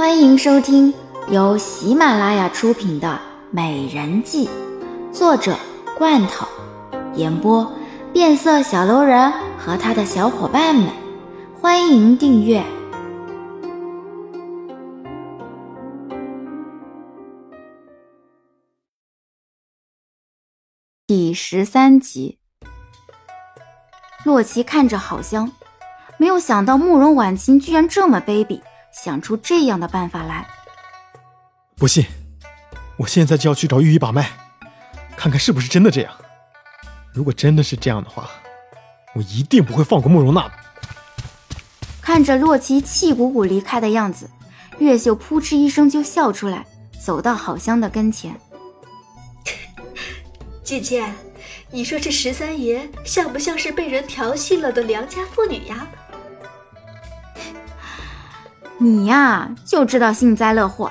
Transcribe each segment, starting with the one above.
欢迎收听由喜马拉雅出品的《美人计》，作者罐头，演播变色小楼人和他的小伙伴们。欢迎订阅第十三集。洛奇看着好香，没有想到慕容婉清居然这么卑鄙。想出这样的办法来，不信，我现在就要去找御医把脉，看看是不是真的这样。如果真的是这样的话，我一定不会放过慕容娜的。看着洛奇气鼓鼓离开的样子，月秀扑哧一声就笑出来，走到郝香的跟前：“ 姐姐，你说这十三爷像不像是被人调戏了的良家妇女呀？”你呀，就知道幸灾乐祸。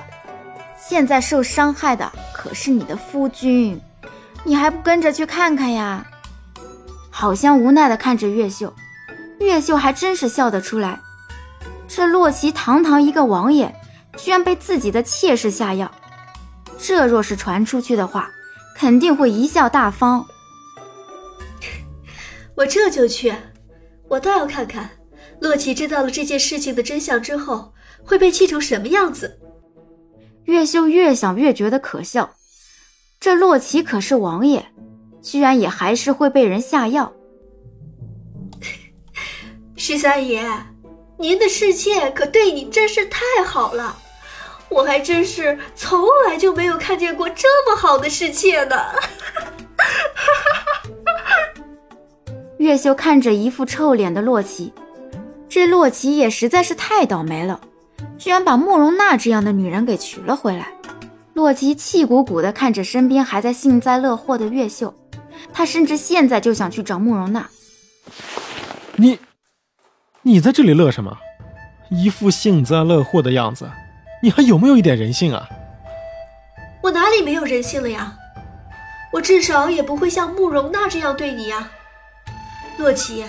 现在受伤害的可是你的夫君，你还不跟着去看看呀？好像无奈的看着月秀，月秀还真是笑得出来。这洛奇堂堂一个王爷，居然被自己的妾室下药，这若是传出去的话，肯定会贻笑大方。我这就去，我倒要看看，洛奇知道了这件事情的真相之后。会被气成什么样子？越秀越想越觉得可笑。这洛奇可是王爷，居然也还是会被人下药。十三爷，您的侍妾可对你真是太好了，我还真是从来就没有看见过这么好的侍妾呢。月秀看着一副臭脸的洛奇，这洛奇也实在是太倒霉了。居然把慕容娜这样的女人给娶了回来，洛奇气鼓鼓地看着身边还在幸灾乐祸的月秀，他甚至现在就想去找慕容娜。你，你在这里乐什么？一副幸灾乐祸的样子，你还有没有一点人性啊？我哪里没有人性了呀？我至少也不会像慕容娜这样对你呀，洛奇。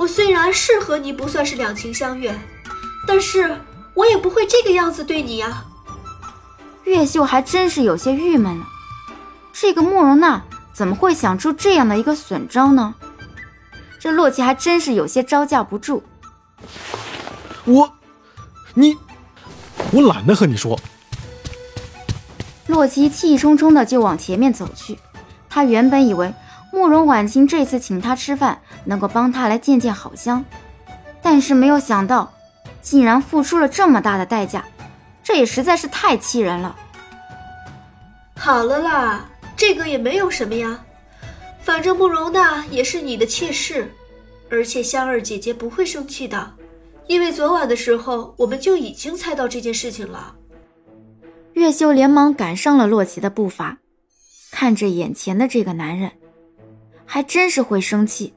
我虽然是和你不算是两情相悦，但是。我也不会这个样子对你呀。月秀还真是有些郁闷了，这个慕容娜怎么会想出这样的一个损招呢？这洛奇还真是有些招架不住。我，你，我懒得和你说。洛奇气冲冲的就往前面走去。他原本以为慕容婉清这次请他吃饭能够帮他来见见好香，但是没有想到。竟然付出了这么大的代价，这也实在是太气人了。好了啦，这个也没有什么呀，反正慕容娜也是你的妾室，而且香儿姐姐不会生气的，因为昨晚的时候我们就已经猜到这件事情了。月秀连忙赶上了洛奇的步伐，看着眼前的这个男人，还真是会生气，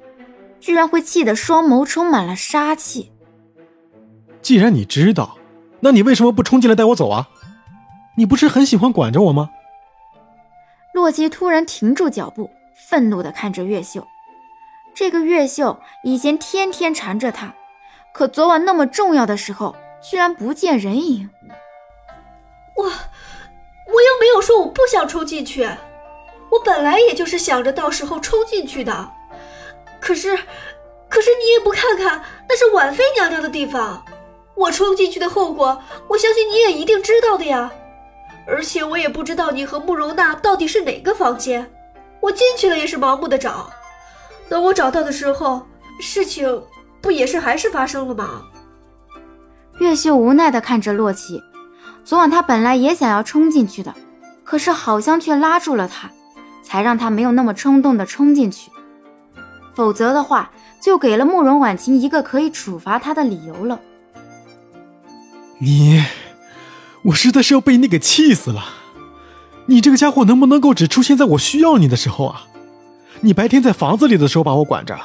居然会气得双眸充满了杀气。既然你知道，那你为什么不冲进来带我走啊？你不是很喜欢管着我吗？洛基突然停住脚步，愤怒地看着月秀。这个月秀以前天天缠着他，可昨晚那么重要的时候，居然不见人影。我，我又没有说我不想冲进去，我本来也就是想着到时候冲进去的。可是，可是你也不看看，那是婉妃娘娘的地方。我冲进去的后果，我相信你也一定知道的呀。而且我也不知道你和慕容娜到底是哪个房间，我进去了也是盲目的找。等我找到的时候，事情不也是还是发生了吗？月秀无奈地看着洛奇，昨晚他本来也想要冲进去的，可是好像却拉住了他，才让他没有那么冲动地冲进去。否则的话，就给了慕容婉晴一个可以处罚他的理由了。你，我实在是要被你给气死了！你这个家伙能不能够只出现在我需要你的时候啊？你白天在房子里的时候把我管着，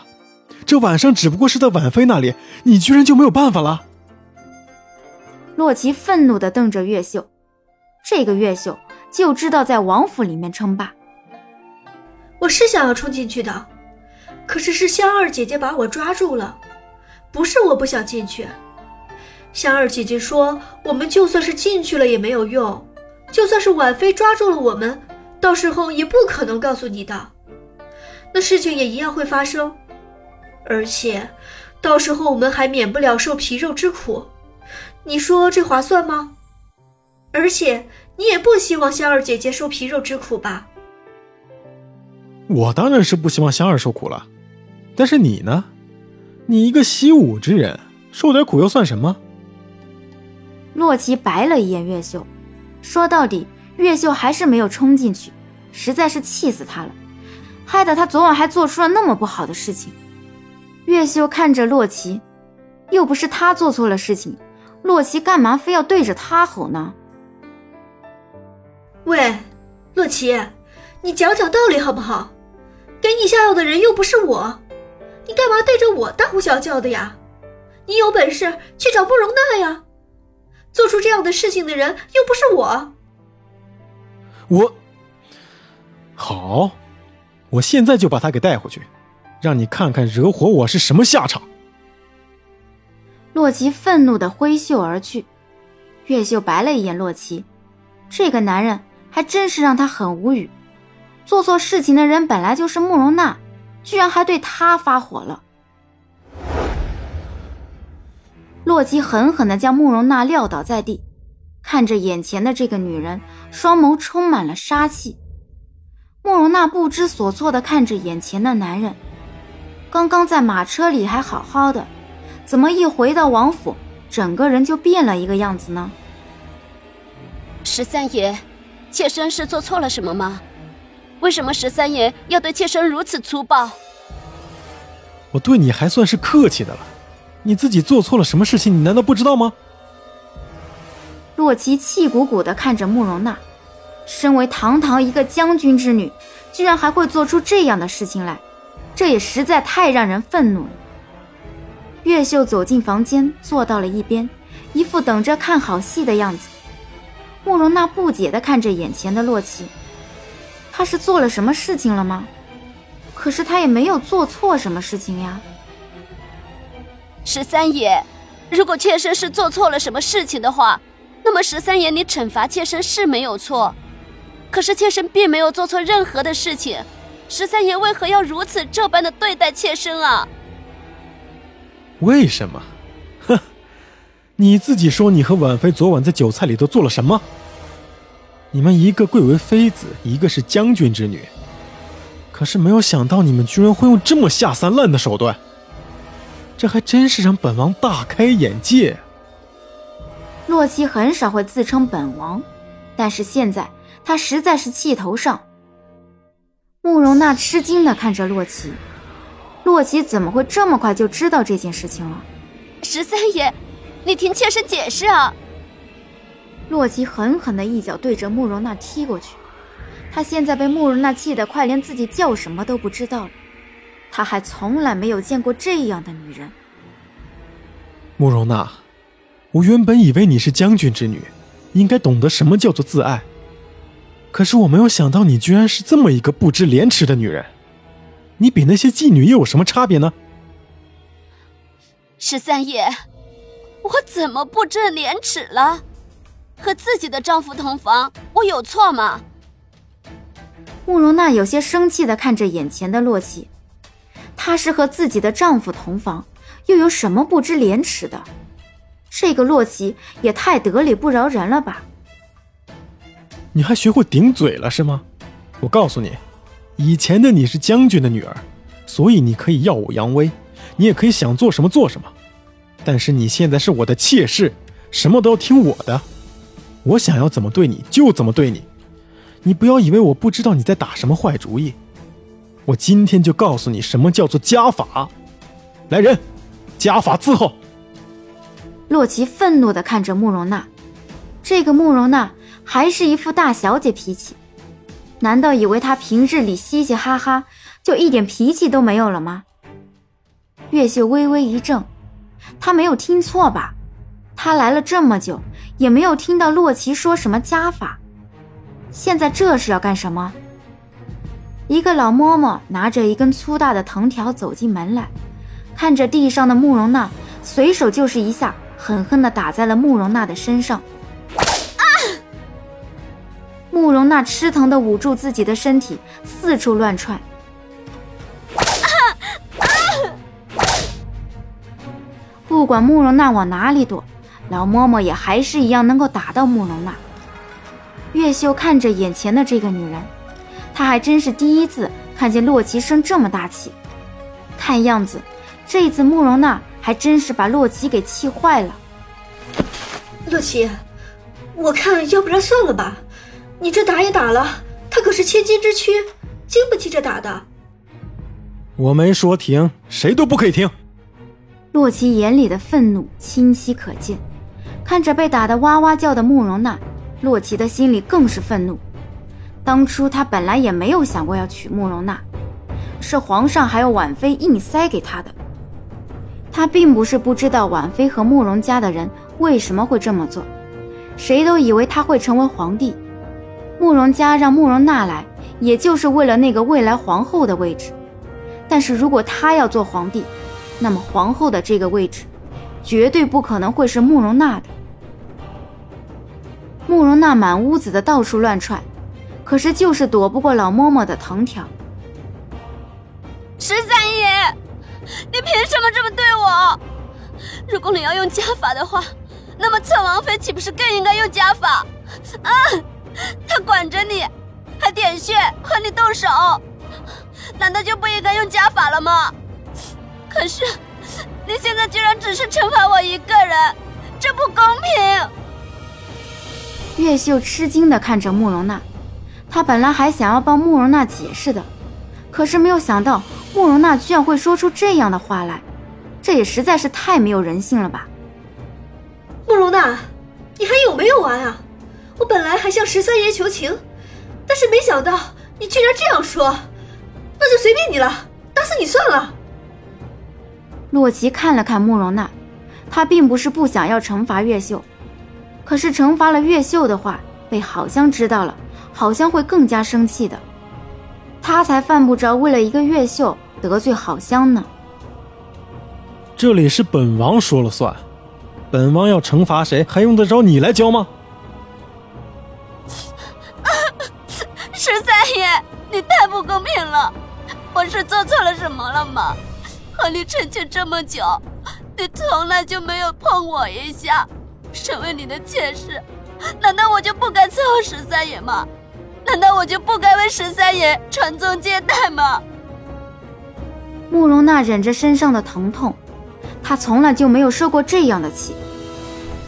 这晚上只不过是在婉妃那里，你居然就没有办法了？洛奇愤怒地瞪着月秀，这个月秀就知道在王府里面称霸。我是想要冲进去的，可是是香儿姐姐把我抓住了，不是我不想进去。香儿姐姐说，我们就算是进去了也没有用，就算是婉妃抓住了我们，到时候也不可能告诉你的，那事情也一样会发生，而且，到时候我们还免不了受皮肉之苦，你说这划算吗？而且你也不希望香儿姐姐受皮肉之苦吧？我当然是不希望香儿受苦了，但是你呢？你一个习武之人，受点苦又算什么？洛奇白了一眼月秀，说到底，月秀还是没有冲进去，实在是气死他了，害得他昨晚还做出了那么不好的事情。月秀看着洛奇，又不是他做错了事情，洛奇干嘛非要对着他吼呢？喂，洛奇，你讲讲道理好不好？给你下药的人又不是我，你干嘛对着我大呼小叫的呀？你有本事去找慕容娜呀！做出这样的事情的人又不是我。我好，我现在就把他给带回去，让你看看惹火我是什么下场。洛奇愤怒的挥袖而去，月秀白了一眼洛奇，这个男人还真是让他很无语。做错事情的人本来就是慕容娜，居然还对他发火了。洛基狠狠地将慕容娜撂倒在地，看着眼前的这个女人，双眸充满了杀气。慕容娜不知所措地看着眼前的男人，刚刚在马车里还好好的，怎么一回到王府，整个人就变了一个样子呢？十三爷，妾身是做错了什么吗？为什么十三爷要对妾身如此粗暴？我对你还算是客气的了，你自己做错了什么事情，你难道不知道吗？洛奇气鼓鼓的看着慕容娜，身为堂堂一个将军之女，居然还会做出这样的事情来，这也实在太让人愤怒了。月秀走进房间，坐到了一边，一副等着看好戏的样子。慕容娜不解的看着眼前的洛奇。他是做了什么事情了吗？可是他也没有做错什么事情呀。十三爷，如果妾身是做错了什么事情的话，那么十三爷你惩罚妾身是没有错。可是妾身并没有做错任何的事情，十三爷为何要如此这般的对待妾身啊？为什么？哼，你自己说，你和婉妃昨晚在酒菜里都做了什么？你们一个贵为妃子，一个是将军之女，可是没有想到你们居然会用这么下三滥的手段，这还真是让本王大开眼界。洛奇很少会自称本王，但是现在他实在是气头上。慕容娜吃惊的看着洛奇，洛奇怎么会这么快就知道这件事情了？十三爷，你听妾身解释啊！洛奇狠狠的一脚对着慕容娜踢过去，他现在被慕容娜气得快连自己叫什么都不知道了。他还从来没有见过这样的女人。慕容娜，我原本以为你是将军之女，应该懂得什么叫做自爱。可是我没有想到你居然是这么一个不知廉耻的女人。你比那些妓女又有什么差别呢？十三爷，我怎么不知廉耻了？和自己的丈夫同房，我有错吗？慕容娜有些生气的看着眼前的洛奇，她是和自己的丈夫同房，又有什么不知廉耻的？这个洛奇也太得理不饶人了吧！你还学会顶嘴了是吗？我告诉你，以前的你是将军的女儿，所以你可以耀武扬威，你也可以想做什么做什么。但是你现在是我的妾室，什么都要听我的。我想要怎么对你就怎么对你，你不要以为我不知道你在打什么坏主意。我今天就告诉你什么叫做家法。来人，家法伺候。洛奇愤怒地看着慕容娜，这个慕容娜还是一副大小姐脾气，难道以为她平日里嘻嘻哈哈就一点脾气都没有了吗？月秀微微一怔，她没有听错吧？他来了这么久。也没有听到洛奇说什么家法，现在这是要干什么？一个老嬷嬷拿着一根粗大的藤条走进门来，看着地上的慕容娜，随手就是一下狠狠地打在了慕容娜的身上。啊！慕容娜吃疼地捂住自己的身体，四处乱窜。不管慕容娜往哪里躲，老嬷嬷也还是一样能够打到慕容娜。月秀看着眼前的这个女人，她还真是第一次看见洛奇生这么大气。看样子，这一次慕容娜还真是把洛奇给气坏了。洛奇，我看要不然算了吧，你这打也打了，他可是千金之躯，经不起这打的。我没说停，谁都不可以停。洛奇眼里的愤怒清晰可见，看着被打得哇哇叫的慕容娜，洛奇的心里更是愤怒。当初他本来也没有想过要娶慕容娜，是皇上还有婉妃硬塞给他的。他并不是不知道婉妃和慕容家的人为什么会这么做，谁都以为他会成为皇帝。慕容家让慕容娜来，也就是为了那个未来皇后的位置。但是如果他要做皇帝，那么皇后的这个位置，绝对不可能会是慕容娜的。慕容娜满屋子的到处乱窜，可是就是躲不过老嬷嬷的藤条。十三爷，你凭什么这么对我？如果你要用家法的话，那么侧王妃岂不是更应该用家法？啊，他管着你，还点穴和你动手，难道就不应该用家法了吗？可是，你现在居然只是惩罚我一个人，这不公平！月秀吃惊的看着慕容娜，她本来还想要帮慕容娜解释的，可是没有想到慕容娜居然会说出这样的话来，这也实在是太没有人性了吧！慕容娜，你还有没有完啊？我本来还向十三爷求情，但是没想到你居然这样说，那就随便你了，打死你算了。洛奇看了看慕容娜，他并不是不想要惩罚月秀，可是惩罚了越秀的话，被好香知道了，好香会更加生气的。他才犯不着为了一个越秀得罪好香呢。这里是本王说了算，本王要惩罚谁，还用得着你来教吗？十三爷，你太不公平了，我是做错了什么了吗？和你成亲这么久，你从来就没有碰我一下。身为你的妾室，难道我就不该伺候十三爷吗？难道我就不该为十三爷传宗接代吗？慕容娜忍着身上的疼痛，她从来就没有受过这样的气，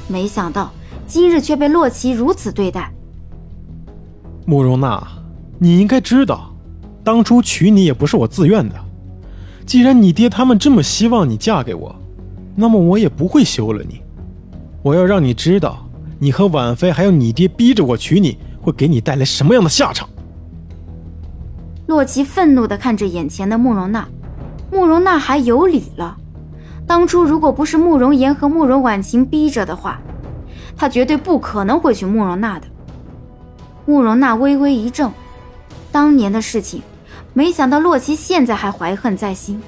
没想到今日却被洛奇如此对待。慕容娜，你应该知道，当初娶你也不是我自愿的。既然你爹他们这么希望你嫁给我，那么我也不会休了你。我要让你知道，你和婉妃还有你爹逼着我娶你会给你带来什么样的下场。洛奇愤怒地看着眼前的慕容娜，慕容娜还有理了。当初如果不是慕容岩和慕容婉晴逼着的话，他绝对不可能会娶慕容娜的。慕容娜微微一怔，当年的事情。没想到洛奇现在还怀恨在心。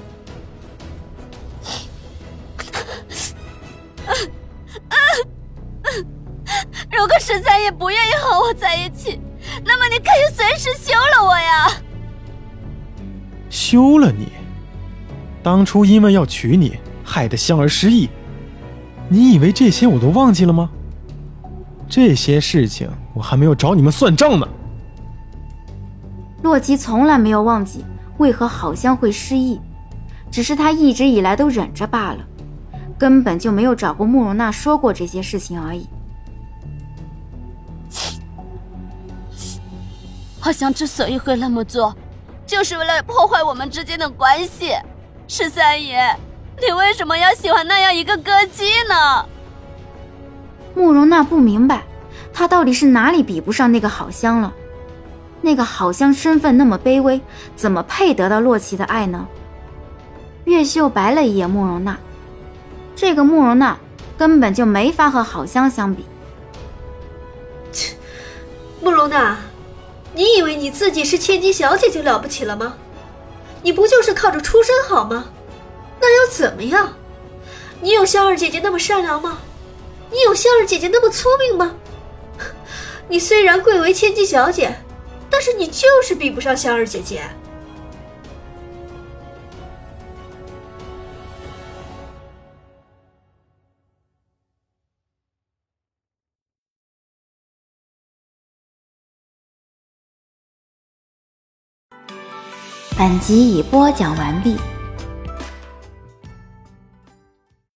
我在一起，那么你可以随时休了我呀。休了你？当初因为要娶你，害得香儿失忆，你以为这些我都忘记了吗？这些事情我还没有找你们算账呢。洛基从来没有忘记为何好香会失忆，只是他一直以来都忍着罢了，根本就没有找过慕容娜说过这些事情而已。好香之所以会那么做，就是为了破坏我们之间的关系。十三爷，你为什么要喜欢那样一个歌姬呢？慕容娜不明白，他到底是哪里比不上那个好香了。那个好香身份那么卑微，怎么配得到洛奇的爱呢？月秀白了一眼慕容娜，这个慕容娜根本就没法和好香相比。切，慕容娜，你以为你自己是千金小姐就了不起了吗？你不就是靠着出身好吗？那又怎么样？你有香儿姐姐那么善良吗？你有香儿姐姐那么聪明吗？你虽然贵为千金小姐，但是你就是比不上香儿姐姐。本集已播讲完毕。